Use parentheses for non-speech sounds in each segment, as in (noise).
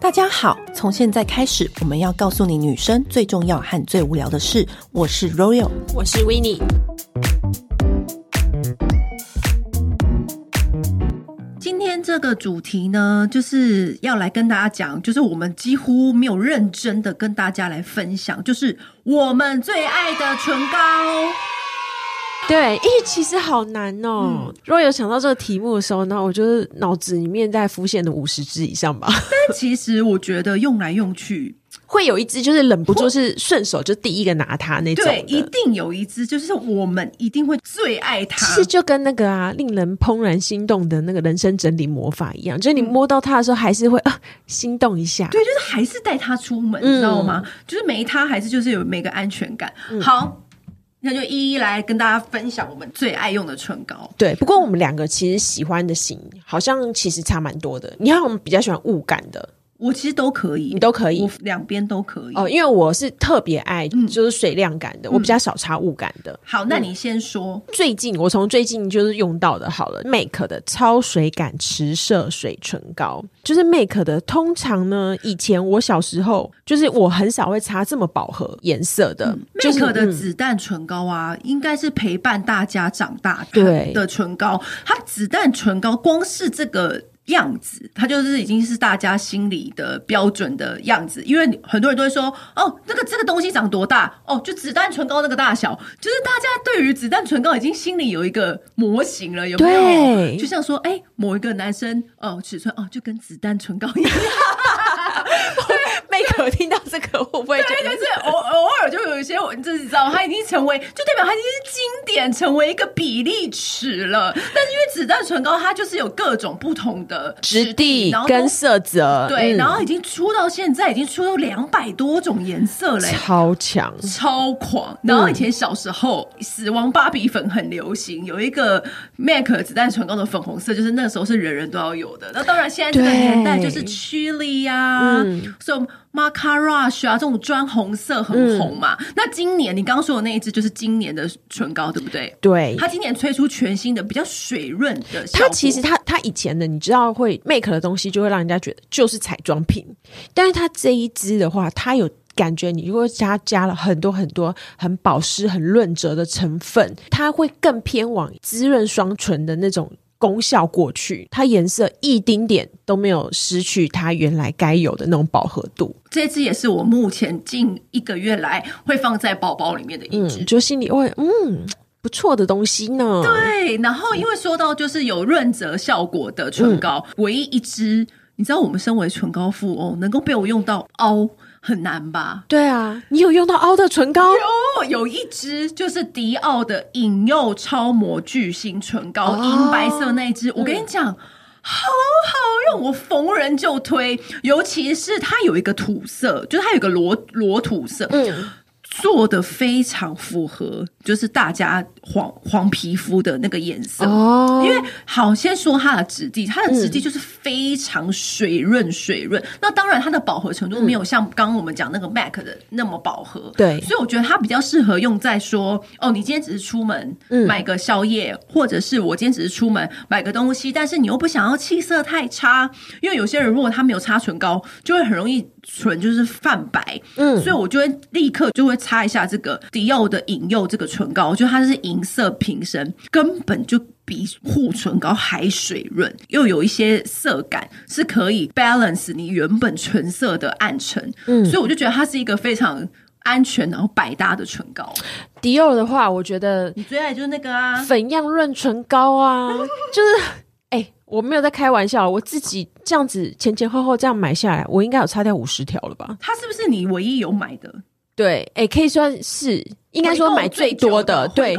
大家好，从现在开始，我们要告诉你女生最重要和最无聊的事。我是 Royal，我是 Winnie。今天这个主题呢，就是要来跟大家讲，就是我们几乎没有认真的跟大家来分享，就是我们最爱的唇膏。对，咦，其实好难哦。嗯、如果有想到这个题目的时候，那我就是脑子里面在浮现的五十只以上吧。但其实我觉得用来用去，(laughs) 会有一只就是忍不住是顺手就第一个拿它那种。对，一定有一只就是我们一定会最爱它。其实就跟那个啊，令人怦然心动的那个人生整理魔法一样，就是你摸到它的时候还是会啊心动一下。对，就是还是带它出门，嗯、你知道吗？就是没它还是就是有没个安全感。嗯、好。那就一一来跟大家分享我们最爱用的唇膏。对，不过我们两个其实喜欢的型好像其实差蛮多的。你看，我们比较喜欢雾感的。我其实都可以，你都可以，我两边都可以哦。因为我是特别爱就是水量感的，嗯、我比较少擦雾感的。好，那你先说。最近我从最近就是用到的，好了，Make 的超水感持色水唇膏，就是 Make 的。通常呢，以前我小时候就是我很少会擦这么饱和颜色的。Make 的子弹唇膏啊，嗯、应该是陪伴大家长大的的唇膏。它子弹唇膏光是这个。样子，它就是已经是大家心里的标准的样子，因为很多人都会说，哦，那个这个东西长多大？哦，就子弹唇膏那个大小，就是大家对于子弹唇膏已经心里有一个模型了，有没有？对就像说，哎、欸，某一个男生，哦，尺寸，哦，就跟子弹唇膏一样。可听到这个会不会？对，就是偶偶尔就有一些，我自己知道，它已经成为，就代表它已经是经典，成为一个比例尺了。但是因为子弹唇膏，它就是有各种不同的质地跟色泽，对，然后已经出到现在，已经出到两百多种颜色嘞，超强，超狂。然后以前小时候，死亡芭比粉很流行，有一个 MAC 子弹唇膏的粉红色，就是那时候是人人都要有的。那当然，现在这个年代就是 Chili 呀，So。Macarash 啊，这种砖红色很红嘛。嗯、那今年你刚刚说的那一支就是今年的唇膏，对不对？对，它今年推出全新的比较水润的。它其实它它以前的你知道会 make 的东西，就会让人家觉得就是彩妆品。但是它这一支的话，它有感觉，你如果加加了很多很多很保湿、很润泽的成分，它会更偏往滋润双唇的那种。功效过去，它颜色一丁点都没有失去它原来该有的那种饱和度。这支也是我目前近一个月来会放在包包里面的一支，嗯，就心里会嗯不错的东西呢。对，然后因为说到就是有润泽效果的唇膏，嗯、唯一一支，你知道我们身为唇膏富翁，能够被我用到凹。很难吧？对啊，你有用到凹的唇膏？有，有一支就是迪奥的引诱超模巨星唇膏，银、哦、白色那一支。我跟你讲，嗯、好好用，我逢人就推。尤其是它有一个土色，就是它有一个裸裸土色。嗯。做的非常符合，就是大家黄黄皮肤的那个颜色哦。因为好，先说它的质地，它的质地就是非常水润水润。嗯、那当然，它的饱和程度没有像刚刚我们讲那个 MAC 的那么饱和。对，所以我觉得它比较适合用在说，哦，你今天只是出门买个宵夜，嗯、或者是我今天只是出门买个东西，但是你又不想要气色太差，因为有些人如果他没有擦唇膏，就会很容易。唇就是泛白，嗯，所以我就会立刻就会擦一下这个迪奥的引诱这个唇膏，我觉得它是银色瓶身，根本就比护唇膏还水润，又有一些色感，是可以 balance 你原本唇色的暗沉，嗯，所以我就觉得它是一个非常安全然后百搭的唇膏。迪奥的话，我觉得你最爱就是那个啊，粉样润唇膏啊，就是。哎我没有在开玩笑，我自己这样子前前后后这样买下来，我应该有擦掉五十条了吧？它是不是你唯一有买的？对，哎、欸，可以算是。应该说买最多的，对，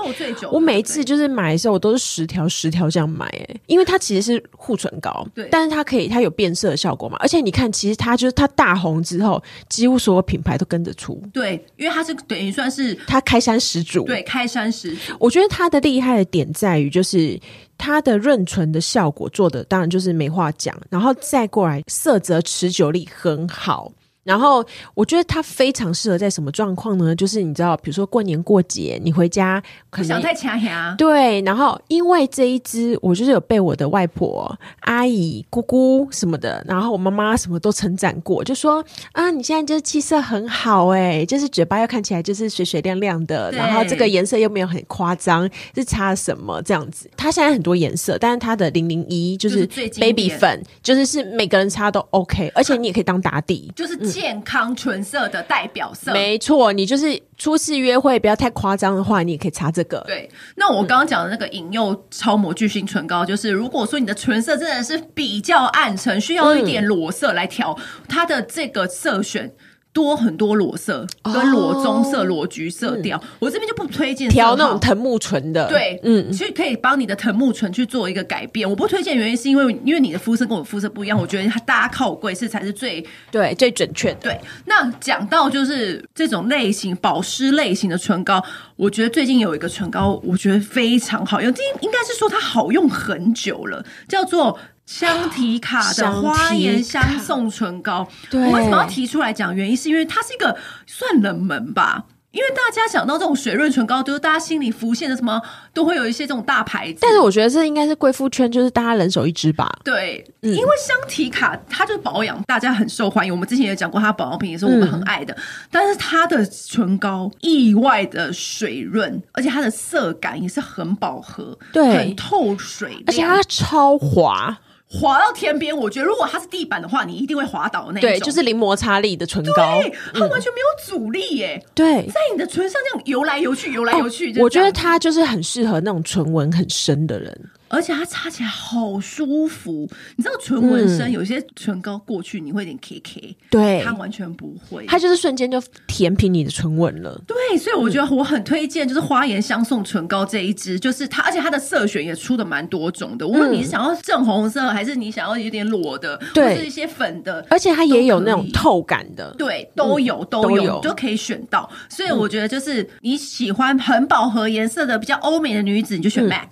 我每一次就是买的时候，我都是十条十条这样买，哎，因为它其实是护唇膏，对，但是它可以，它有变色的效果嘛，而且你看，其实它就是它大红之后，几乎所有品牌都跟着出，对，因为它是等于算是它开山始祖，对，开山始祖。我觉得它的厉害的点在于，就是它的润唇的效果做的，当然就是没话讲，然后再过来色泽持久力很好。然后我觉得它非常适合在什么状况呢？就是你知道，比如说过年过节，你回家可能想太强呀。对，然后因为这一支，我就是有被我的外婆、阿姨、姑姑什么的，然后我妈妈什么都称赞过，就说啊，你现在就是气色很好哎，就是嘴巴又看起来就是水水亮亮的，然后这个颜色又没有很夸张，是擦什么这样子？它现在很多颜色，但是它的零零一就是 baby 粉，就是是每个人擦都 OK，而且你也可以当打底，就是。健康纯色的代表色，没错。你就是初次约会不要太夸张的话，你也可以擦这个。对，那我刚刚讲的那个引诱超模巨星唇膏，就是如果说你的唇色真的是比较暗沉，需要一点裸色来调它的这个色选。多很多裸色跟裸棕色、裸橘色调，嗯、我这边就不推荐调那种藤木唇的。对，嗯，其实可以帮你的藤木唇去做一个改变。我不推荐原因是因为，因为你的肤色跟我肤色不一样，我觉得它大家靠我贵是才是最对最准确的。对，那讲到就是这种类型保湿类型的唇膏，我觉得最近有一个唇膏，我觉得非常好用，应该是说它好用很久了，叫做。香缇卡的花颜香颂唇膏，我为什么要提出来讲？原因是因为它是一个算冷门吧，因为大家想到这种水润唇膏，就是大家心里浮现的什么，都会有一些这种大牌子。但是我觉得这应该是贵妇圈，就是大家人手一支吧。对，嗯、因为香缇卡它就是保养，大家很受欢迎。我们之前也讲过，它保养品也是我们很爱的。嗯、但是它的唇膏意外的水润，而且它的色感也是很饱和，对，很透水，而且它超滑。滑到天边，我觉得如果它是地板的话，你一定会滑倒的那种。对，就是零摩擦力的唇膏，对，它完全没有阻力耶。嗯、对，在你的唇上这样游来游去，游来游去。哦、我觉得它就是很适合那种唇纹很深的人。而且它擦起来好舒服，你知道唇纹深，有些唇膏过去你会有点 K K，对，它完全不会，它就是瞬间就填平你的唇纹了。对，所以我觉得我很推荐，就是花颜相送唇膏这一支，就是它，而且它的色选也出的蛮多种的。无论你是想要正红色，还是你想要有点裸的，或是一些粉的，而且它也有那种透感的，对，都有都有都可以选到。所以我觉得就是你喜欢很饱和颜色的比较欧美的女子，你就选 MAC。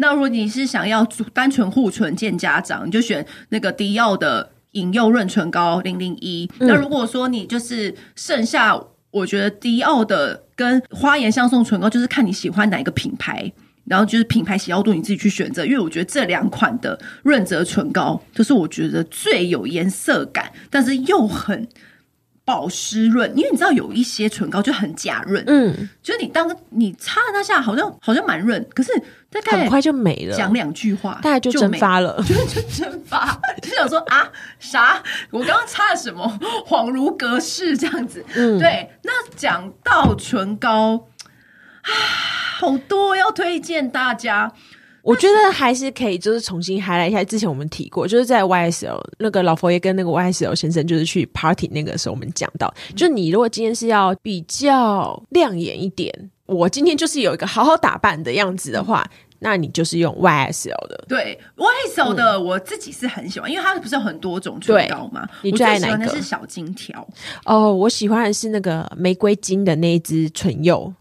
那如果你是想要单纯护唇见家长，你就选那个迪奥的引诱润唇膏零零一。那如果说你就是剩下，我觉得迪奥的跟花颜相送唇膏，就是看你喜欢哪一个品牌，然后就是品牌喜好度你自己去选择。因为我觉得这两款的润泽唇膏，就是我觉得最有颜色感，但是又很。保湿润，因为你知道有一些唇膏就很假润，嗯，就是你当你擦了那下好像好像蛮润，可是大概很快就没了，讲两句话大概就蒸发了，就 (laughs) 就蒸发，就想说啊啥？我刚刚擦了什么？恍如隔世这样子，嗯，对。那讲到唇膏啊，好多要推荐大家。(laughs) 我觉得还是可以，就是重新 highlight 一下之前我们提过，就是在 YSL 那个老佛爷跟那个 YSL 先生，就是去 party 那个时候，我们讲到，就你如果今天是要比较亮眼一点，我今天就是有一个好好打扮的样子的话，那你就是用 YSL 的。对，YSL 的我自己是很喜欢，嗯、因为它不是有很多种唇膏吗？你最爱哪个？我最喜欢的是小金条。哦，我喜欢的是那个玫瑰金的那一支唇釉。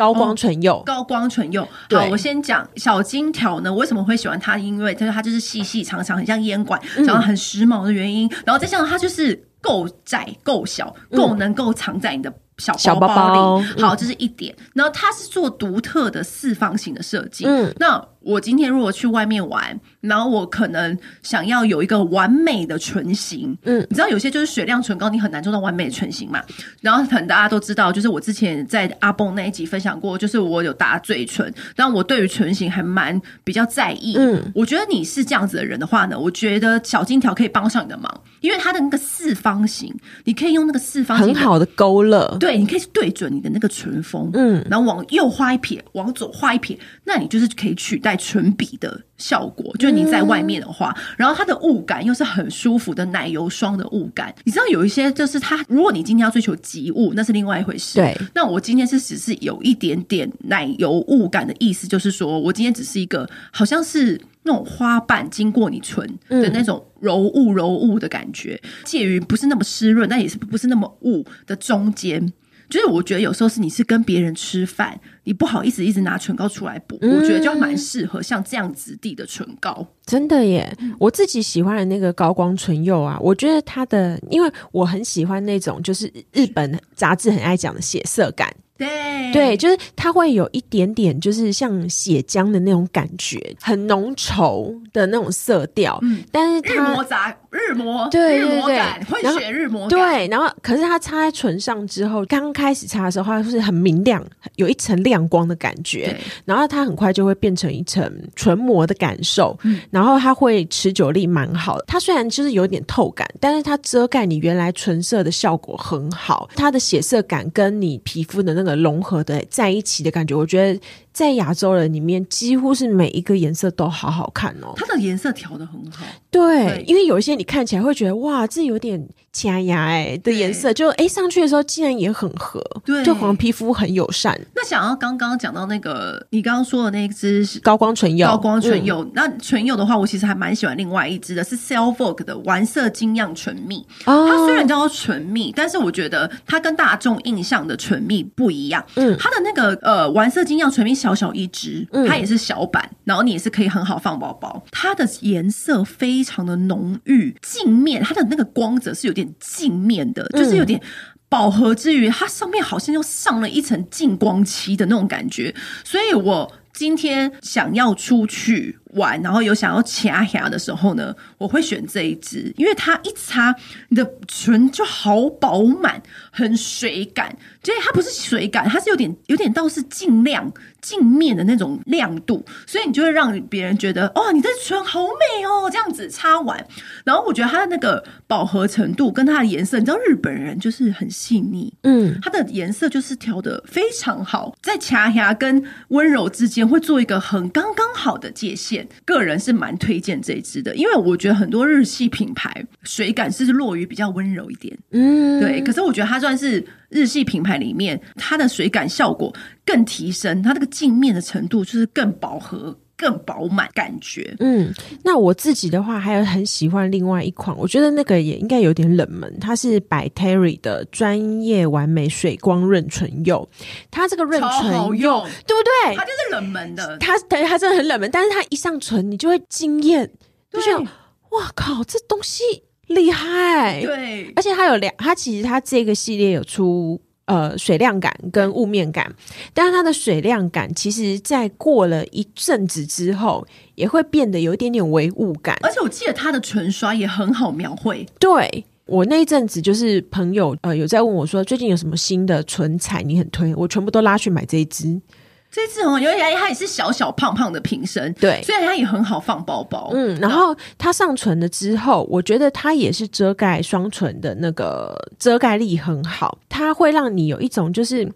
高光唇釉、哦，高光唇釉。好，我先讲小金条呢，为什么会喜欢它？因为它它就是细细长长，很像烟管，然后很时髦的原因。嗯、然后再加上它就是够窄、够小、够能够藏在你的小包包里。包包好，这是一点。嗯、然后它是做独特的四方形的设计。嗯，那。我今天如果去外面玩，然后我可能想要有一个完美的唇形，嗯，你知道有些就是水亮唇膏，你很难做到完美的唇形嘛。然后可能大家都知道，就是我之前在阿蹦那一集分享过，就是我有打嘴唇，但我对于唇形还蛮比较在意。嗯，我觉得你是这样子的人的话呢，我觉得小金条可以帮上你的忙，因为它的那个四方形，你可以用那个四方形很好的勾勒，对，你可以对准你的那个唇峰，嗯，然后往右画一撇，往左画一撇，那你就是可以取代。唇笔的效果，就是你在外面的话，嗯、然后它的雾感又是很舒服的奶油霜的雾感。你知道有一些就是它，如果你今天要追求极雾，那是另外一回事。对，那我今天是只是有一点点奶油雾感的意思，就是说我今天只是一个好像是那种花瓣经过你唇的那种柔雾柔雾的感觉，介于不是那么湿润，但也是不是那么雾的中间。就是我觉得有时候是你是跟别人吃饭，你不好意思一直拿唇膏出来补，嗯、我觉得就蛮适合像这样质地的唇膏。真的耶，我自己喜欢的那个高光唇釉啊，我觉得它的，因为我很喜欢那种就是日本杂志很爱讲的血色感。对对，就是它会有一点点，就是像血浆的那种感觉，很浓稠的那种色调。嗯，但是它日磨杂日磨，对对对，日磨感会血日磨感。对，然后可是它擦在唇上之后，刚开始擦的时候，它是很明亮，有一层亮光的感觉。然后它很快就会变成一层唇膜的感受。嗯，然后它会持久力蛮好的。它虽然就是有点透感，但是它遮盖你原来唇色的效果很好。它的血色感跟你皮肤的那个。融合的在一起的感觉，我觉得在亚洲人里面，几乎是每一个颜色都好好看哦。它的颜色调的很好，对，对，因为有一些你看起来会觉得哇，这有点假牙哎的颜色，就哎上去的时候竟然也很合，对，就黄皮肤很友善。那想要刚刚讲到那个你刚刚说的那支是高光唇釉，高光唇釉。嗯、那唇釉的话，我其实还蛮喜欢另外一支的，是 Cell Vogue 的玩色精酿唇蜜。哦、它虽然叫做唇蜜，但是我觉得它跟大众印象的唇蜜不一样。嗯，它的那个呃玩色精酿唇蜜小小一支，它也是小版，嗯、然后你也是可以很好放包包。它的颜色非常的浓郁，镜面它的那个光泽是有点镜面的，就是有点饱和之余，它上面好像又上了一层净光漆的那种感觉，所以我。今天想要出去玩，然后有想要掐牙的时候呢，我会选这一支，因为它一擦，你的唇就好饱满，很水感。所以它不是水感，它是有点有点倒是净亮镜面的那种亮度，所以你就会让别人觉得哦，你这唇好美哦，这样子擦完。然后我觉得它的那个饱和程度跟它的颜色，你知道日本人就是很细腻，嗯，它的颜色就是调的非常好，在掐牙跟温柔之间会做一个很刚刚好的界限。个人是蛮推荐这一支的，因为我觉得很多日系品牌水感是落于比较温柔一点，嗯，对。可是我觉得它算是。日系品牌里面，它的水感效果更提升，它这个镜面的程度就是更饱和、更饱满感觉。嗯，那我自己的话，还有很喜欢另外一款，我觉得那个也应该有点冷门，它是 By Terry 的专业完美水光润唇釉。它这个润唇好用，对不对？它就是冷门的，它对它真的很冷门，但是它一上唇，你就会惊艳，就像哇靠，这东西。厉害，对，而且它有两，它其实它这个系列有出呃水量感跟雾面感，但是它的水量感其实在过了一阵子之后，也会变得有一点点唯雾感，而且我记得它的唇刷也很好描绘。对，我那一阵子就是朋友呃有在问我说，最近有什么新的唇彩你很推，我全部都拉去买这一支。这次很好，因为它也是小小胖胖的瓶身，对，所以它也很好放包包。嗯，然后它上唇了之后，我觉得它也是遮盖双唇的那个遮盖力很好，它会让你有一种就是。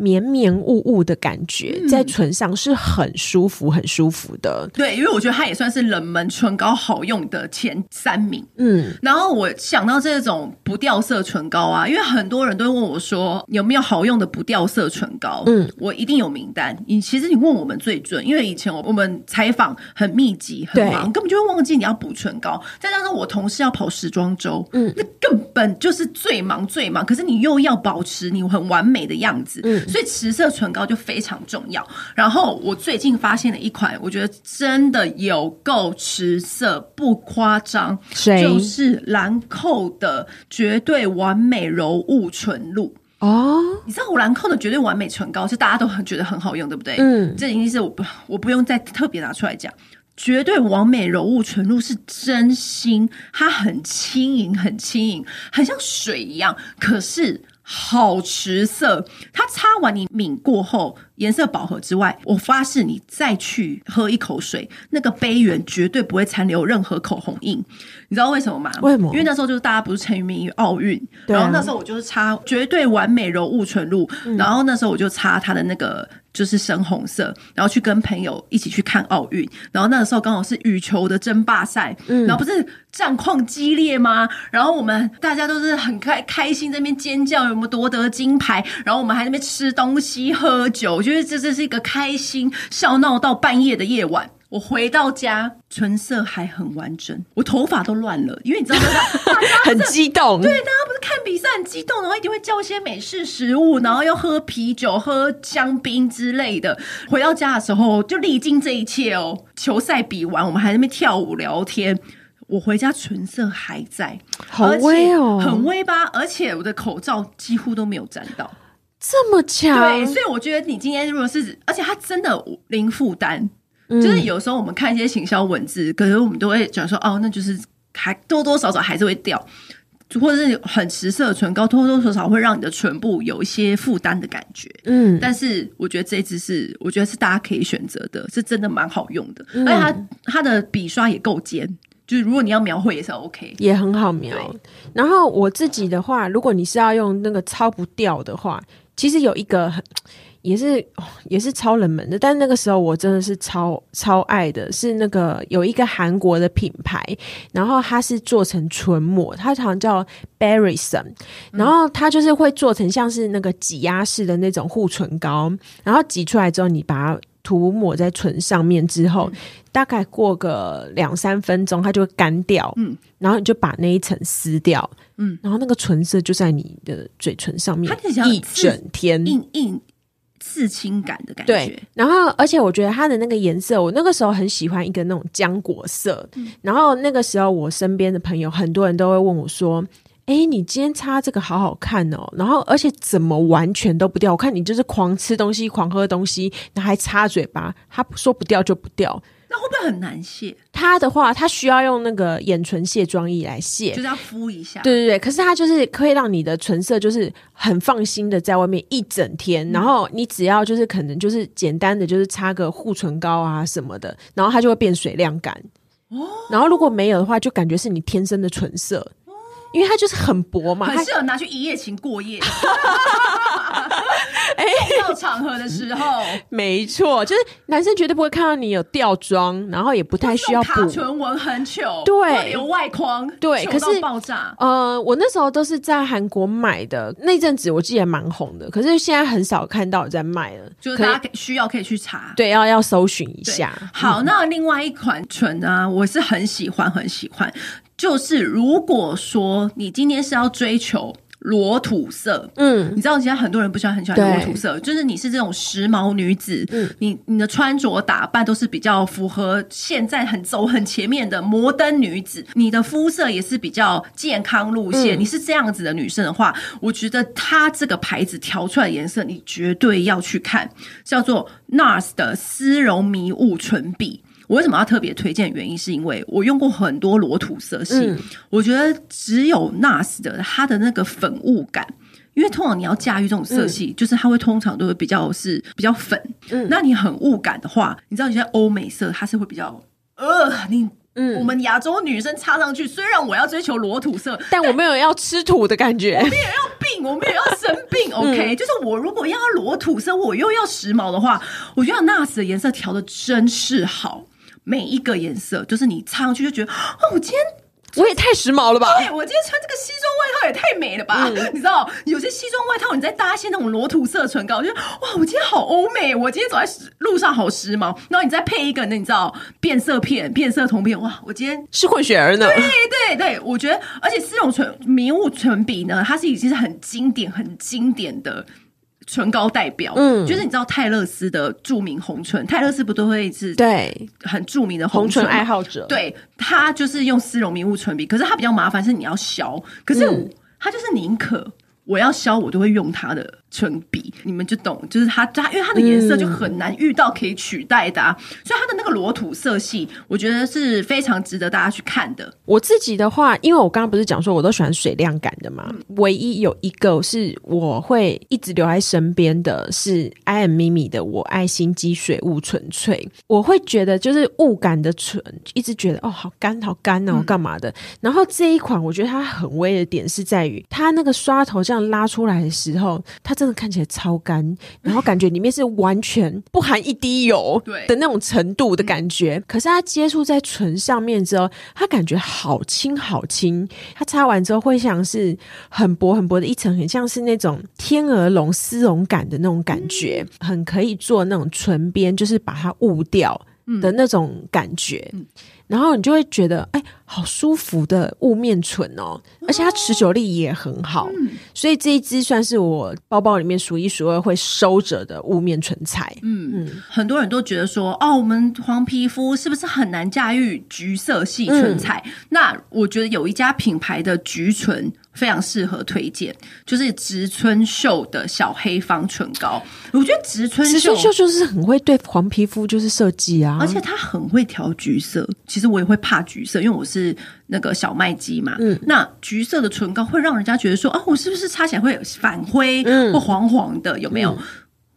绵绵雾雾的感觉，在唇上是很舒服、很舒服的。对，因为我觉得它也算是冷门唇膏好用的前三名。嗯，然后我想到这种不掉色唇膏啊，因为很多人都问我说有没有好用的不掉色唇膏。嗯，我一定有名单。你其实你问我们最准，因为以前我们采访很密集、很忙，根本就会忘记你要补唇膏。再加上我同事要跑时装周，嗯，那根本就是最忙最忙。可是你又要保持你很完美的样子，嗯。所以持色唇膏就非常重要。然后我最近发现了一款，我觉得真的有够持色，不夸张，就是兰蔻的绝对完美柔雾唇露哦。你知道兰蔻的绝对完美唇膏是大家都很觉得很好用，对不对？嗯，这已经是我不我不用再特别拿出来讲。绝对完美柔雾唇露是真心，它很轻盈，很轻盈，很像水一样，可是。好持色，它擦完你抿过后，颜色饱和之外，我发誓你再去喝一口水，那个杯缘绝对不会残留任何口红印。你知道为什么吗？为什么？因为那时候就是大家不是沉迷于奥运，然后那时候我就是擦绝对完美柔雾唇露，然后那时候我就擦它的那个。就是深红色，然后去跟朋友一起去看奥运，然后那个时候刚好是羽球的争霸赛，嗯，然后不是战况激烈吗？然后我们大家都是很开开心，在那边尖叫，有没有夺得金牌？然后我们还在那边吃东西喝酒，我觉得这这是一个开心笑闹到半夜的夜晚。我回到家，唇色还很完整，我头发都乱了，因为你知道吗？(laughs) 很激动，对，大家不是看比赛很激动，然后一定会叫一些美式食物，然后又喝啤酒、喝香槟之类的。回到家的时候就历经这一切哦。球赛比完，我们还在那边跳舞聊天。我回家唇色还在，好微哦，很微吧？而且我的口罩几乎都没有沾到，这么强。对，所以我觉得你今天如果是，而且它真的零负担。嗯、就是有时候我们看一些行销文字，可能我们都会讲说，哦，那就是还多多少少还是会掉，或者是很实色的唇膏，多多少少会让你的唇部有一些负担的感觉。嗯，但是我觉得这一支是，我觉得是大家可以选择的，是真的蛮好用的，嗯、而且它它的笔刷也够尖，就是如果你要描绘也是 OK，也很好描。然后我自己的话，如果你是要用那个超不掉的话，其实有一个很。也是也是超冷门的，但那个时候我真的是超超爱的，是那个有一个韩国的品牌，然后它是做成唇膜，它好像叫 Barryson，然后它就是会做成像是那个挤压式的那种护唇膏，然后挤出来之后，你把它涂抹在唇上面之后，嗯、大概过个两三分钟，它就会干掉，嗯，然后你就把那一层撕掉，嗯，然后那个唇色就在你的嘴唇上面，一整天硬硬。刺青感的感觉，对。然后，而且我觉得它的那个颜色，我那个时候很喜欢一个那种浆果色。嗯、然后那个时候，我身边的朋友很多人都会问我说：“哎，你今天擦这个好好看哦。”然后，而且怎么完全都不掉？我看你就是狂吃东西、狂喝东西，然后还擦嘴巴。它说不掉就不掉。那会不会很难卸？它的话，它需要用那个眼唇卸妆液来卸，就是要敷一下。对对对，可是它就是可以让你的唇色就是很放心的在外面一整天，嗯、然后你只要就是可能就是简单的就是擦个护唇膏啊什么的，然后它就会变水亮感。哦，然后如果没有的话，就感觉是你天生的唇色，哦、因为它就是很薄嘛，很适合拿去一夜情过夜。(laughs) 哎，到场合的时候，没错，就是男生绝对不会看到你有掉妆，然后也不太需要补。卡唇纹很糗，对，有外框，对，可是爆炸。呃，我那时候都是在韩国买的，那阵子我记得蛮红的，可是现在很少看到有在卖了，就是大家需要可以去查，对，要要搜寻一下。好，那另外一款唇啊，我是很喜欢，很喜欢，就是如果说你今天是要追求。裸土色，嗯，你知道现在很多人不喜欢，很喜欢裸土色，就是你是这种时髦女子，嗯，你你的穿着打扮都是比较符合现在很走很前面的摩登女子，你的肤色也是比较健康路线，嗯、你是这样子的女生的话，我觉得它这个牌子调出来的颜色你绝对要去看，叫做 NARS 的丝绒迷雾唇笔。我为什么要特别推荐？原因是因为我用过很多裸土色系，嗯、我觉得只有 NARS 的它的那个粉雾感，因为通常你要驾驭这种色系，嗯、就是它会通常都会比较是比较粉。嗯，那你很雾感的话，你知道有些欧美色它是会比较呃，你嗯，我们亚洲女生擦上去，虽然我要追求裸土色，但我没有要吃土的感觉，我没有要病，我没有要生病。(laughs) OK，、嗯、就是我如果要裸土色，我又要时髦的话，我觉得 NARS 的颜色调的真是好。每一个颜色，就是你擦上去就觉得，哦，我今天我也太时髦了吧！对，我今天穿这个西装外套也太美了吧！嗯、你知道，有些西装外套你再搭一些那种裸土色唇膏，我觉得哇，我今天好欧美，我今天走在路上好时髦。然后你再配一个，那你知道变色片、变色瞳片，哇，我今天 (laughs) 是混血儿呢！对对对，我觉得，而且丝绒唇迷雾唇笔呢，它是已经是很经典、很经典的。唇膏代表，嗯，就是你知道泰勒斯的著名红唇，泰勒斯不都会是对。很著名的红唇，爱好者，对，他就是用丝绒迷雾唇笔，可是他比较麻烦是你要削，可是他就是宁可我要削，我都会用他的。唇笔，你们就懂，就是它，它因为它的颜色就很难遇到可以取代的，啊，嗯、所以它的那个裸土色系，我觉得是非常值得大家去看的。我自己的话，因为我刚刚不是讲说我都喜欢水亮感的嘛，嗯、唯一有一个是我会一直留在身边的是 I am Mimi 的我爱心机水雾纯粹，我会觉得就是雾感的唇，一直觉得哦好干好干哦，干嘛的？嗯、然后这一款我觉得它很微的点是在于它那个刷头这样拉出来的时候，它。真的看起来超干，然后感觉里面是完全不含一滴油 (laughs) 的那种程度的感觉。嗯、可是它接触在唇上面之后，它感觉好轻好轻。它擦完之后会像是很薄很薄的一层，很像是那种天鹅绒丝绒感的那种感觉，嗯、很可以做那种唇边，就是把它雾掉的那种感觉。然后你就会觉得，哎。好舒服的雾面唇哦，而且它持久力也很好，嗯、所以这一支算是我包包里面数一数二会收着的雾面唇彩。嗯嗯，很多人都觉得说，哦，我们黄皮肤是不是很难驾驭橘色系唇彩？嗯、那我觉得有一家品牌的橘唇。非常适合推荐，就是植村秀的小黑方唇膏。我觉得植村秀，植村秀就是很会对黄皮肤就是设计啊，而且它很会调橘色。其实我也会怕橘色，因为我是那个小麦肌嘛。嗯，那橘色的唇膏会让人家觉得说，哦，我是不是擦起来会反灰或黄黄的？有没有？嗯、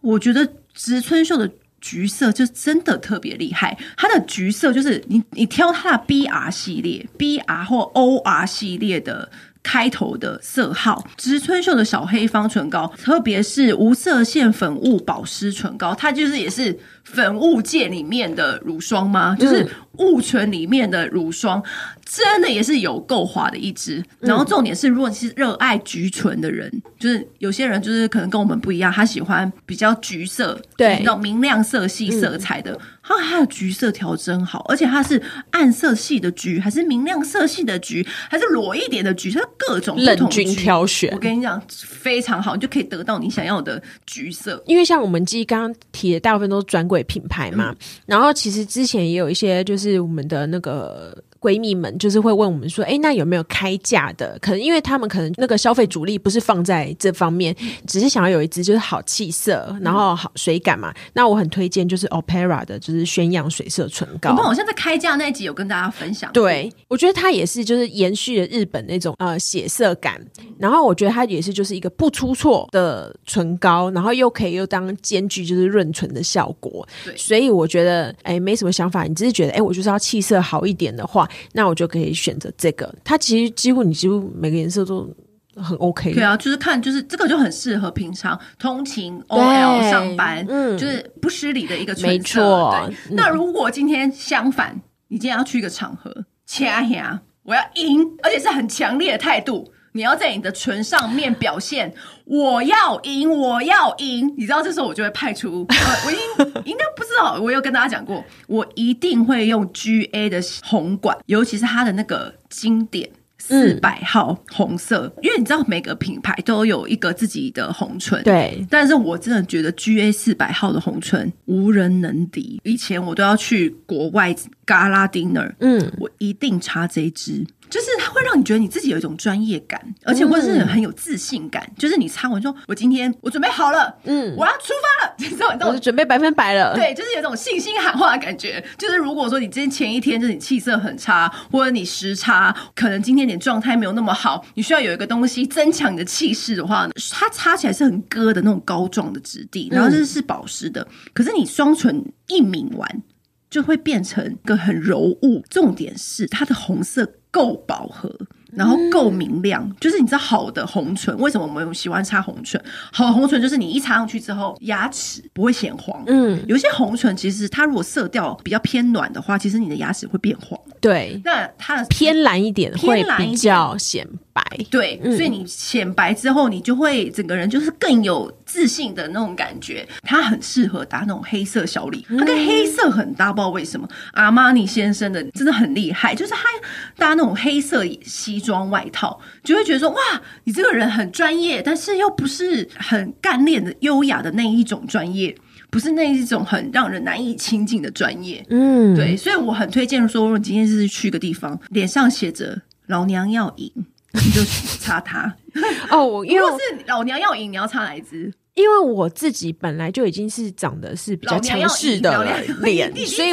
我觉得植村秀的橘色就真的特别厉害。它的橘色就是你你挑它的 BR 系列、BR 或 OR 系列的。开头的色号，植村秀的小黑方唇膏，特别是无色线粉雾保湿唇膏，它就是也是粉雾界里面的乳霜吗？就是雾唇里面的乳霜，真的也是有够滑的一支。然后重点是，如果你是热爱橘唇的人，就是有些人就是可能跟我们不一样，他喜欢比较橘色，对，那种明亮色系色彩的。它它的橘色调真好，而且它是暗色系的橘，还是明亮色系的橘，还是裸一点的橘，它各种不同橘挑选。我跟你讲，非常好，你就可以得到你想要的橘色。因为像我们机刚刚提的，大部分都是专为品牌嘛，然后其实之前也有一些，就是我们的那个。闺蜜们就是会问我们说：“哎，那有没有开价的？可能因为他们可能那个消费主力不是放在这方面，只是想要有一支就是好气色，然后好水感嘛。那我很推荐就是 Opera 的，就是宣漾水色唇膏。我们好像在开价那一集有跟大家分享。对，我觉得它也是就是延续了日本那种呃血色感，然后我觉得它也是就是一个不出错的唇膏，然后又可以又当兼具就是润唇的效果。对，所以我觉得哎没什么想法，你只是觉得哎我就是要气色好一点的话。那我就可以选择这个，它其实几乎你几乎每个颜色都很 OK。对啊，就是看就是这个就很适合平常通勤 OL 上班，嗯，就是不失礼的一个。没错。对，嗯、那如果今天相反，你今天要去一个场合，掐呀，我要赢，而且是很强烈的态度。你要在你的唇上面表现，我要赢，我要赢。你知道，这时候我就会派出，(laughs) 我应应该不知道，我有跟大家讲过，我一定会用 GA 的红管，尤其是它的那个经典。四百号红色，嗯、因为你知道每个品牌都有一个自己的红唇，对。但是我真的觉得 GA 四百号的红唇无人能敌。以前我都要去国外 Gala Dinner，嗯，我一定擦这一支。就是它会让你觉得你自己有一种专业感，而且或者是很有自信感。嗯、就是你擦完说，我今天我准备好了，嗯，我要出发了，(laughs) 你知道，你知道我就准备百分百了。对，就是有种信心喊话的感觉。就是如果说你今天前一天就是你气色很差，或者你时差，可能今天你状态没有那么好，你需要有一个东西增强你的气势的话，它擦起来是很割的那种膏状的质地，然后这是保湿的。嗯、可是你双唇一抿完，就会变成一个很柔雾。重点是它的红色。够饱和，然后够明亮，嗯、就是你知道好的红唇，为什么我们喜欢擦红唇？好的红唇就是你一擦上去之后，牙齿不会显黄。嗯，有些红唇其实它如果色调比较偏暖的话，其实你的牙齿会变黄。对，那它的偏蓝一点会比较显白。对，嗯、所以你显白之后，你就会整个人就是更有自信的那种感觉。它很适合搭那种黑色小礼，它跟黑色很搭，不知道为什么。阿玛尼先生的真的很厉害，就是他搭那种黑色西装外套，就会觉得说哇，你这个人很专业，但是又不是很干练的优雅的那一种专业。不是那一种很让人难以亲近的专业，嗯，对，所以我很推荐说，如果今天是去个地方，脸上写着“老娘要赢”，你就擦它。哦，我因为是老娘要赢，你要擦哪一支？因为我自己本来就已经是长得是比较强势的脸，(laughs) 所以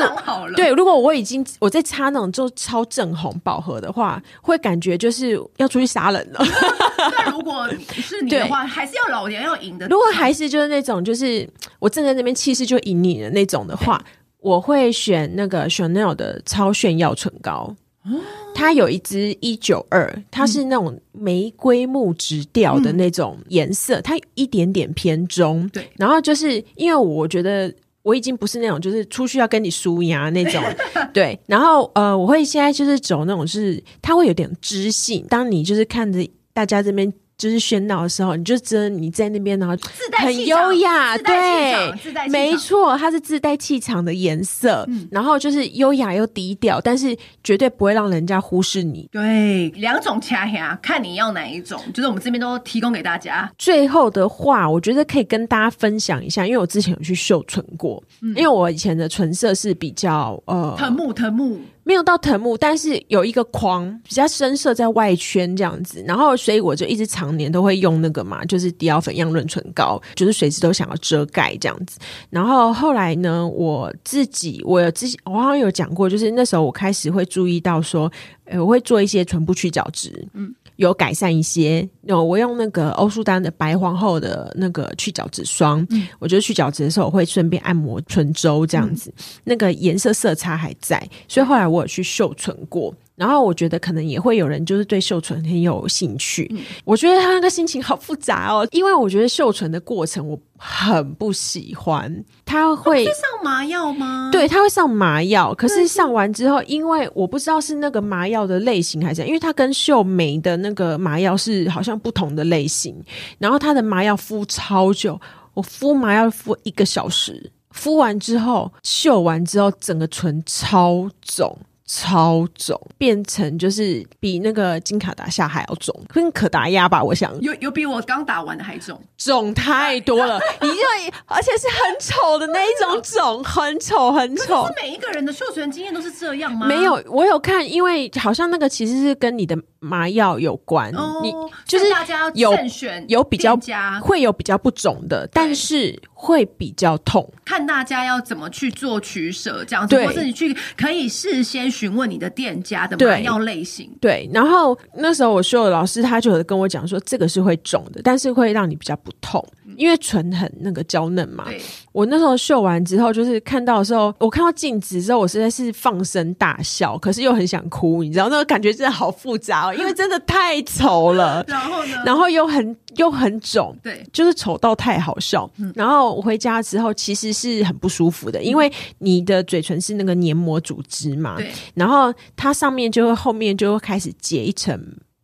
对，如果我已经我在擦那种就超正红饱和的话，会感觉就是要出去杀人了。(laughs) 那如果 (laughs) 是你的话，还是要老娘要赢的。如果还是就是那种就是我站在那边气势就赢你的那种的话，我会选那个 Chanel 的超炫耀唇膏。它有一支一九二，它是那种玫瑰木质调的那种颜色，嗯、它一点点偏棕。对，然后就是因为我觉得我已经不是那种就是出去要跟你输压那种，(laughs) 对。然后呃，我会现在就是走那种是它会有点知性，当你就是看着大家这边。就是喧闹的时候，你就真的你在那边，然后很优雅，对，没错，它是自带气场的颜色，嗯，然后就是优雅又低调，但是绝对不会让人家忽视你。对，两种掐呀，看你要哪一种，就是我们这边都提供给大家。最后的话，我觉得可以跟大家分享一下，因为我之前有去秀唇过，嗯，因为我以前的唇色是比较呃藤木藤木。没有到藤木，但是有一个框比较深色在外圈这样子，然后所以我就一直常年都会用那个嘛，就是迪奥粉样润唇膏，就是随时都想要遮盖这样子。然后后来呢，我自己我有自己我好像有讲过，就是那时候我开始会注意到说，呃，我会做一些唇部去角质，嗯。有改善一些，有我用那个欧舒丹的白皇后的那个去角质霜，嗯、我觉得去角质的时候我会顺便按摩唇周这样子，嗯、那个颜色色差还在，所以后来我有去秀唇过。然后我觉得可能也会有人就是对秀唇很有兴趣。嗯、我觉得他那个心情好复杂哦，因为我觉得秀唇的过程我很不喜欢。他会上麻药吗？对，他会上麻药。可是上完之后，因为我不知道是那个麻药的类型还是，因为它跟秀眉的那个麻药是好像不同的类型。然后他的麻药敷超久，我敷麻药敷一个小时，敷完之后绣完之后，整个唇超肿。超肿，变成就是比那个金卡达夏还要肿，跟可达鸭吧，我想。有有比我刚打完的还肿，肿太多了，(laughs) 你就而且是很丑的那一种肿，很丑很丑。是每一个人的绣唇经验都是这样吗？没有，我有看，因为好像那个其实是跟你的麻药有关，哦、你就是大家有选有比较会有比较不肿的，但是会比较痛，看大家要怎么去做取舍，这样子，或者你去可以事先。询问你的店家的麻药类型，对，然后那时候我绣的老师他就有跟我讲说，这个是会肿的，但是会让你比较不痛，因为唇很那个娇嫩嘛。我那时候绣完之后，就是看到的时候，我看到镜子之后，我实在是放声大笑，可是又很想哭，你知道那个感觉真的好复杂哦，因为真的太丑了。(laughs) 然后呢？然后又很又很肿，对，就是丑到太好笑。嗯。然后我回家之后，其实是很不舒服的，因为你的嘴唇是那个黏膜组织嘛。对。然后它上面就会后面就会开始结一层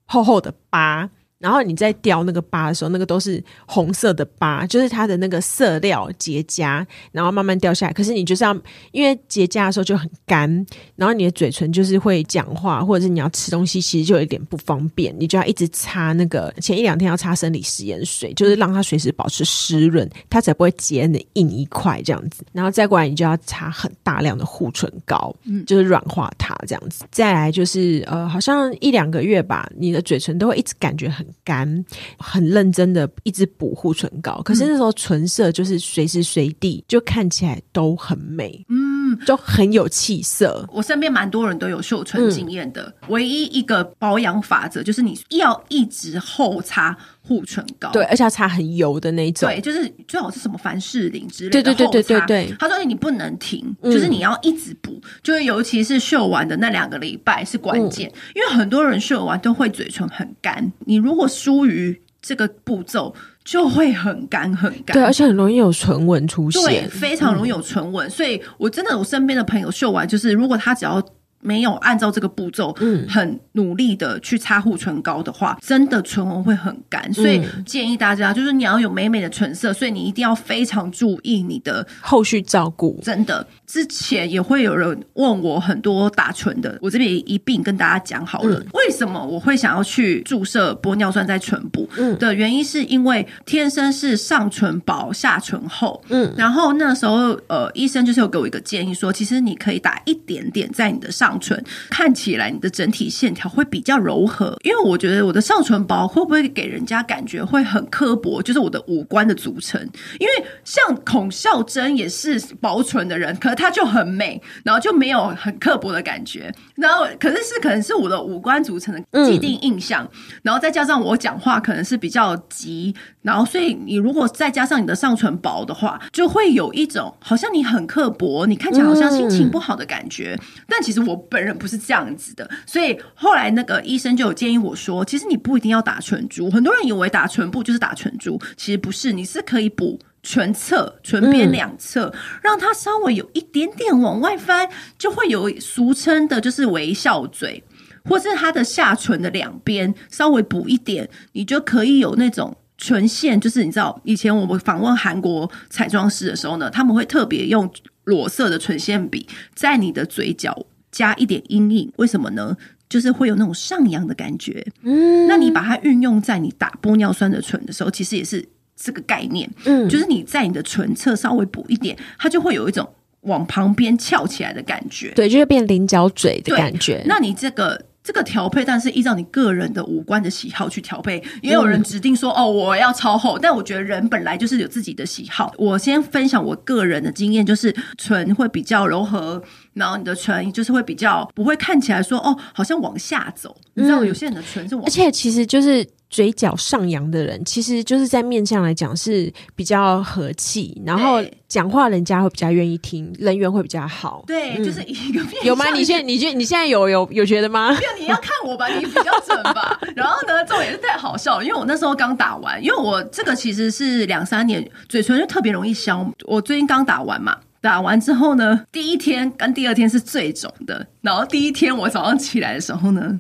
厚厚的疤。然后你在掉那个疤的时候，那个都是红色的疤，就是它的那个色料结痂，然后慢慢掉下来。可是你就是要，因为结痂的时候就很干，然后你的嘴唇就是会讲话，或者是你要吃东西，其实就有一点不方便。你就要一直擦那个，前一两天要擦生理食盐水，就是让它随时保持湿润，它才不会结的硬一块这样子。然后再过来，你就要擦很大量的护唇膏，嗯，就是软化它这样子。再来就是呃，好像一两个月吧，你的嘴唇都会一直感觉很。干，很认真的一直补护唇膏，可是那时候唇色就是随时随地就看起来都很美，嗯，就很有气色。我身边蛮多人都有秀唇经验的，嗯、唯一一个保养法则就是你要一直后擦护唇膏，对，而且要擦很油的那种，对，就是最好是什么凡士林之类的，对对对对对对。他说你不能停，就是你要一直补，嗯、就是尤其是秀完的那两个礼拜是关键，嗯、因为很多人秀完都会嘴唇很干，你如果疏于这个步骤，就会很干很干，对，而且很容易有唇纹出现，对，非常容易有唇纹，嗯、所以我真的我身边的朋友秀完，就是如果他只要。没有按照这个步骤，嗯，很努力的去擦护唇膏的话，真的唇纹会很干。所以建议大家，就是你要有美美的唇色，所以你一定要非常注意你的后续照顾。真的，之前也会有人问我很多打唇的，我这边一并跟大家讲好了。嗯，为什么我会想要去注射玻尿酸在唇部？嗯，的原因是因为天生是上唇薄下唇厚。嗯，然后那时候呃，医生就是有给我一个建议说，其实你可以打一点点在你的上。唇看起来你的整体线条会比较柔和，因为我觉得我的上唇薄会不会给人家感觉会很刻薄？就是我的五官的组成，因为像孔孝真也是薄唇的人，可是她就很美，然后就没有很刻薄的感觉。然后可是是可能是我的五官组成的既定印象，嗯、然后再加上我讲话可能是比较急，然后所以你如果再加上你的上唇薄的话，就会有一种好像你很刻薄，你看起来好像心情不好的感觉。嗯、但其实我。本人不是这样子的，所以后来那个医生就有建议我说，其实你不一定要打唇珠。很多人以为打唇部就是打唇珠，其实不是，你是可以补唇侧、唇边两侧，嗯、让它稍微有一点点往外翻，就会有俗称的就是微笑嘴。或是它的下唇的两边稍微补一点，你就可以有那种唇线。就是你知道，以前我们访问韩国彩妆师的时候呢，他们会特别用裸色的唇线笔在你的嘴角加一点阴影。为什么呢？就是会有那种上扬的感觉。嗯，那你把它运用在你打玻尿酸的唇的时候，其实也是这个概念。嗯，就是你在你的唇侧稍微补一点，它就会有一种。往旁边翘起来的感觉，对，就会变菱角嘴的感觉。那你这个这个调配，但是依照你个人的五官的喜好去调配，也有人指定说、嗯、哦，我要超厚，但我觉得人本来就是有自己的喜好。我先分享我个人的经验，就是唇会比较柔和，然后你的唇就是会比较不会看起来说哦，好像往下走。嗯、你知道有些人的唇是往下走，而且其实就是。嘴角上扬的人，其实就是在面相来讲是比较和气，然后讲话人家会比较愿意听，人缘会比较好。对，嗯、就是一个面相。有吗？你现在你觉你现在有有有觉得吗？(laughs) 没有，你要看我吧，你比较准吧。(laughs) 然后呢，这也是太好笑了，因为我那时候刚打完，因为我这个其实是两三年嘴唇就特别容易消。我最近刚打完嘛，打完之后呢，第一天跟第二天是最肿的。然后第一天我早上起来的时候呢。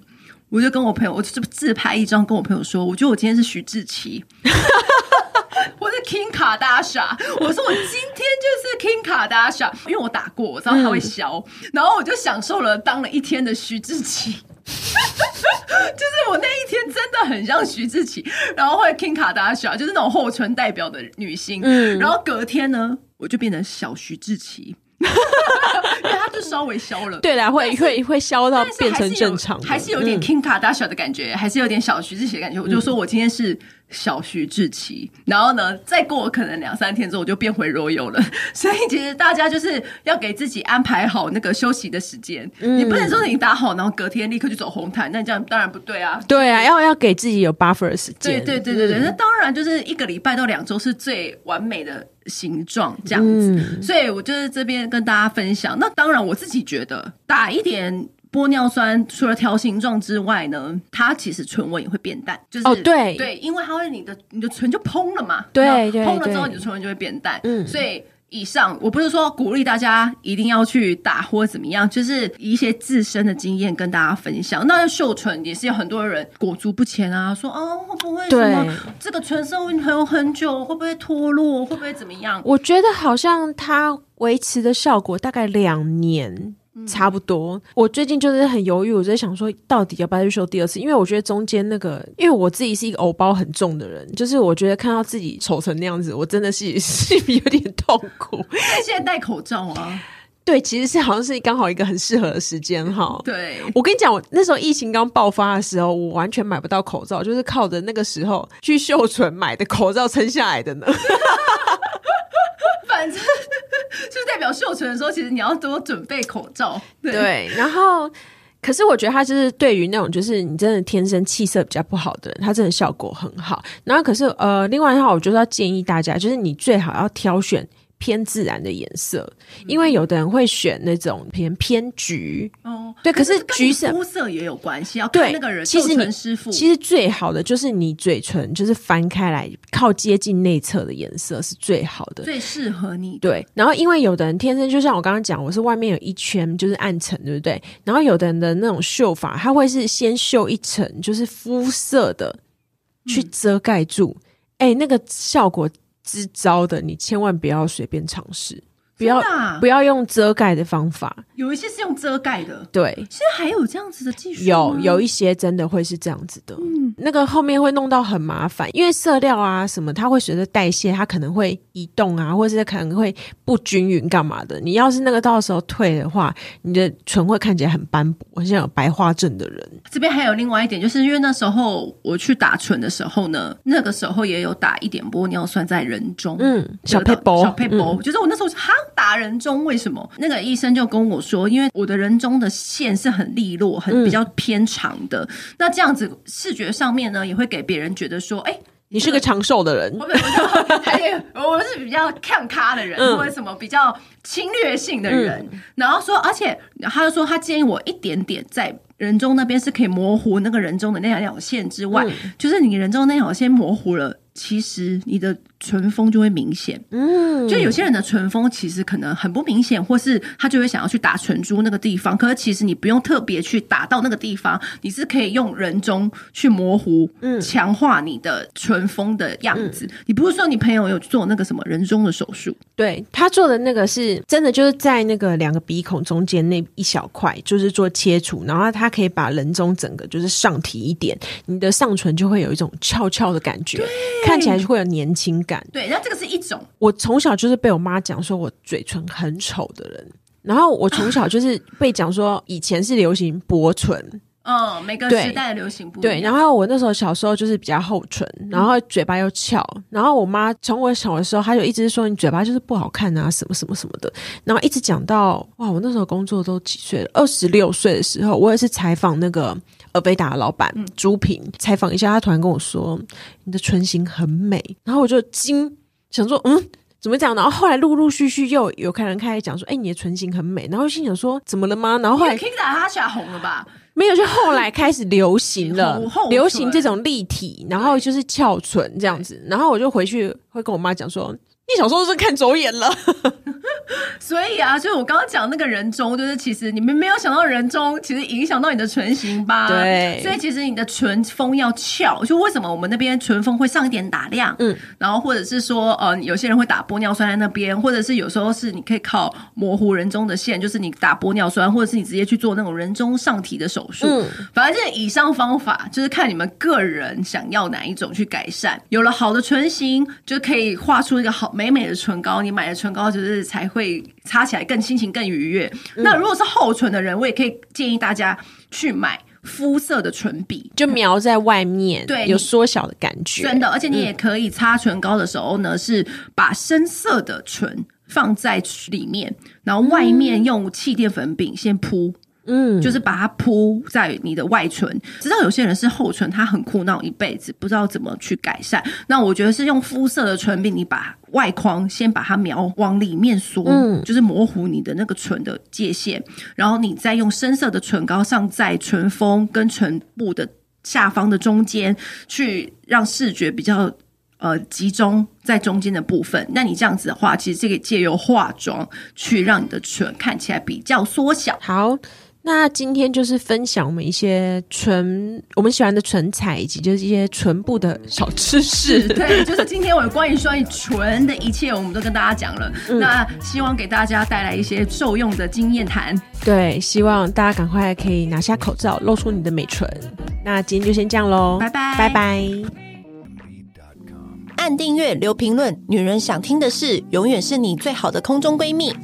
我就跟我朋友，我就自拍一张，跟我朋友说，我觉得我今天是徐志奇，(laughs) 我是 King 卡达莎，我说我今天就是 King 卡达莎，因为我打过，我知道他会消，嗯、然后我就享受了当了一天的徐志奇，(laughs) 就是我那一天真的很像徐志奇，然后会 King 卡达莎，就是那种厚唇代表的女星，嗯、然后隔天呢，我就变成小徐志奇。(laughs) 因为他就稍微消了，对啦，会会会消到变成正常还，还是有点 Kim Kardashian 的感觉，嗯、还是有点小徐志奇的感觉。我就说我今天是小徐志奇，嗯、然后呢，再过可能两三天之后，我就变回 Royal 了。(laughs) 所以其实大家就是要给自己安排好那个休息的时间，嗯、你不能说你打好，然后隔天立刻就走红毯，那这样当然不对啊。对啊，要要给自己有 buffer 的时间。对对对对对，那、嗯、当然就是一个礼拜到两周是最完美的。形状这样子，嗯、所以我就是这边跟大家分享。那当然，我自己觉得打一点玻尿酸，除了调形状之外呢，它其实唇纹也会变淡。就是、哦，对对，因为它会你的你的唇就嘭了嘛，对对，对，蓬了之后你的唇纹就会变淡。嗯，所以。以上我不是说鼓励大家一定要去打或怎么样，就是一些自身的经验跟大家分享。那秀唇也是有很多人裹足不前啊，说哦会不会什么这个唇色会很很久，会不会脱落，会不会怎么样？我觉得好像它维持的效果大概两年。差不多，我最近就是很犹豫，我在想说，到底要不要去修第二次？因为我觉得中间那个，因为我自己是一个偶包很重的人，就是我觉得看到自己丑成那样子，我真的是 (laughs) 是有点痛苦。现在戴口罩啊？对，其实是好像是刚好一个很适合的时间哈。对，我跟你讲，我那时候疫情刚爆发的时候，我完全买不到口罩，就是靠着那个时候去秀唇买的口罩撑下来的呢。(laughs) (laughs) 反正就是代表秀唇的时候，其实你要多准备口罩。对，对，然后可是我觉得它就是对于那种就是你真的天生气色比较不好的人，它真的效果很好。然后可是呃，另外的话，我就是要建议大家，就是你最好要挑选。偏自然的颜色，因为有的人会选那种偏偏橘哦，对，可是橘色肤色也有关系，要看那个人其实师傅。其实最好的就是你嘴唇就是翻开来靠接近内侧的颜色是最好的，最适合你。对，然后因为有的人天生就像我刚刚讲，我是外面有一圈就是暗沉，对不对？然后有的人的那种绣法，他会是先绣一层就是肤色的去遮盖住，哎、嗯，那个效果。支招的，你千万不要随便尝试。不要、啊、不要用遮盖的方法，有一些是用遮盖的。对，现在还有这样子的技术。有有一些真的会是这样子的，嗯，那个后面会弄到很麻烦，因为色料啊什么，它会随着代谢，它可能会移动啊，或者是可能会不均匀干嘛的。你要是那个到时候退的话，你的唇会看起来很斑驳，很像有白化症的人。这边还有另外一点，就是因为那时候我去打唇的时候呢，那个时候也有打一点玻尿酸在人中，嗯，小撇步，小撇步，嗯、就是我那时候哈。打人中为什么？那个医生就跟我说，因为我的人中的线是很利落、很比较偏长的，嗯、那这样子视觉上面呢，也会给别人觉得说，哎、欸，你是个长寿的人。我我我是比较看咖的人，嗯、或者什么比较侵略性的人。嗯、然后说，而且他就说，他建议我一点点在人中那边是可以模糊那个人中的那条线之外，嗯、就是你人中那条线模糊了，其实你的。唇峰就会明显，嗯，就有些人的唇峰其实可能很不明显，或是他就会想要去打唇珠那个地方，可是其实你不用特别去打到那个地方，你是可以用人中去模糊，嗯，强化你的唇峰的样子。嗯、你不是说你朋友有做那个什么人中的手术？对，他做的那个是真的，就是在那个两个鼻孔中间那一小块，就是做切除，然后他可以把人中整个就是上提一点，你的上唇就会有一种翘翘的感觉，看起来就会有年轻感。对，那这个是一种。我从小就是被我妈讲说我嘴唇很丑的人，然后我从小就是被讲说以前是流行薄唇，嗯，每个时代的流行不一样。对，然后我那时候小时候就是比较厚唇，然后嘴巴又翘，然后我妈从我小的时候，她就一直说你嘴巴就是不好看啊，什么什么什么的，然后一直讲到哇，我那时候工作都几岁了？二十六岁的时候，我也是采访那个。尔贝达老板朱平采访一下，他突然跟我说：“你的唇型很美。”然后我就惊，想说：“嗯，怎么讲？”然后后来陆陆续续又有客人开始讲说：“哎、欸，你的唇型很美。”然后心想说：“怎么了吗？”然后后来 King 打他下红了吧？没有，就后来开始流行了，(laughs) 流行这种立体，然后就是翘唇这样子。然后我就回去会跟我妈讲说。你小时候是看走眼了，(laughs) 所以啊，就是我刚刚讲那个人中，就是其实你们没有想到人中其实影响到你的唇形吧？对，所以其实你的唇峰要翘，就为什么我们那边唇峰会上一点打亮？嗯，然后或者是说，呃，有些人会打玻尿酸在那边，或者是有时候是你可以靠模糊人中的线，就是你打玻尿酸，或者是你直接去做那种人中上提的手术。嗯，反正这以上方法就是看你们个人想要哪一种去改善。有了好的唇形，就可以画出一个好。美美的唇膏，你买的唇膏就是才会擦起来更心情更愉悦。嗯、那如果是厚唇的人，我也可以建议大家去买肤色的唇笔，就描在外面，对，有缩小的感觉。真的，而且你也可以擦唇膏的时候呢，嗯、是把深色的唇放在里面，然后外面用气垫粉饼先铺。嗯，就是把它铺在你的外唇。知道有些人是厚唇，他很苦恼一辈子，不知道怎么去改善。那我觉得是用肤色的唇笔，你把外框先把它描往里面缩，嗯，就是模糊你的那个唇的界限，然后你再用深色的唇膏上在唇峰跟唇部的下方的中间，去让视觉比较呃集中在中间的部分。那你这样子的话，其实这个借由化妆去让你的唇看起来比较缩小。好。那今天就是分享我们一些唇，我们喜欢的唇彩，以及就是一些唇部的小知识。对，就是今天我有关于关于唇的一切，我们都跟大家讲了。嗯、那希望给大家带来一些受用的经验谈。对，希望大家赶快可以拿下口罩，露出你的美唇。那今天就先这样喽，拜拜，拜拜。按订阅，留评论，女人想听的事，永远是你最好的空中闺蜜。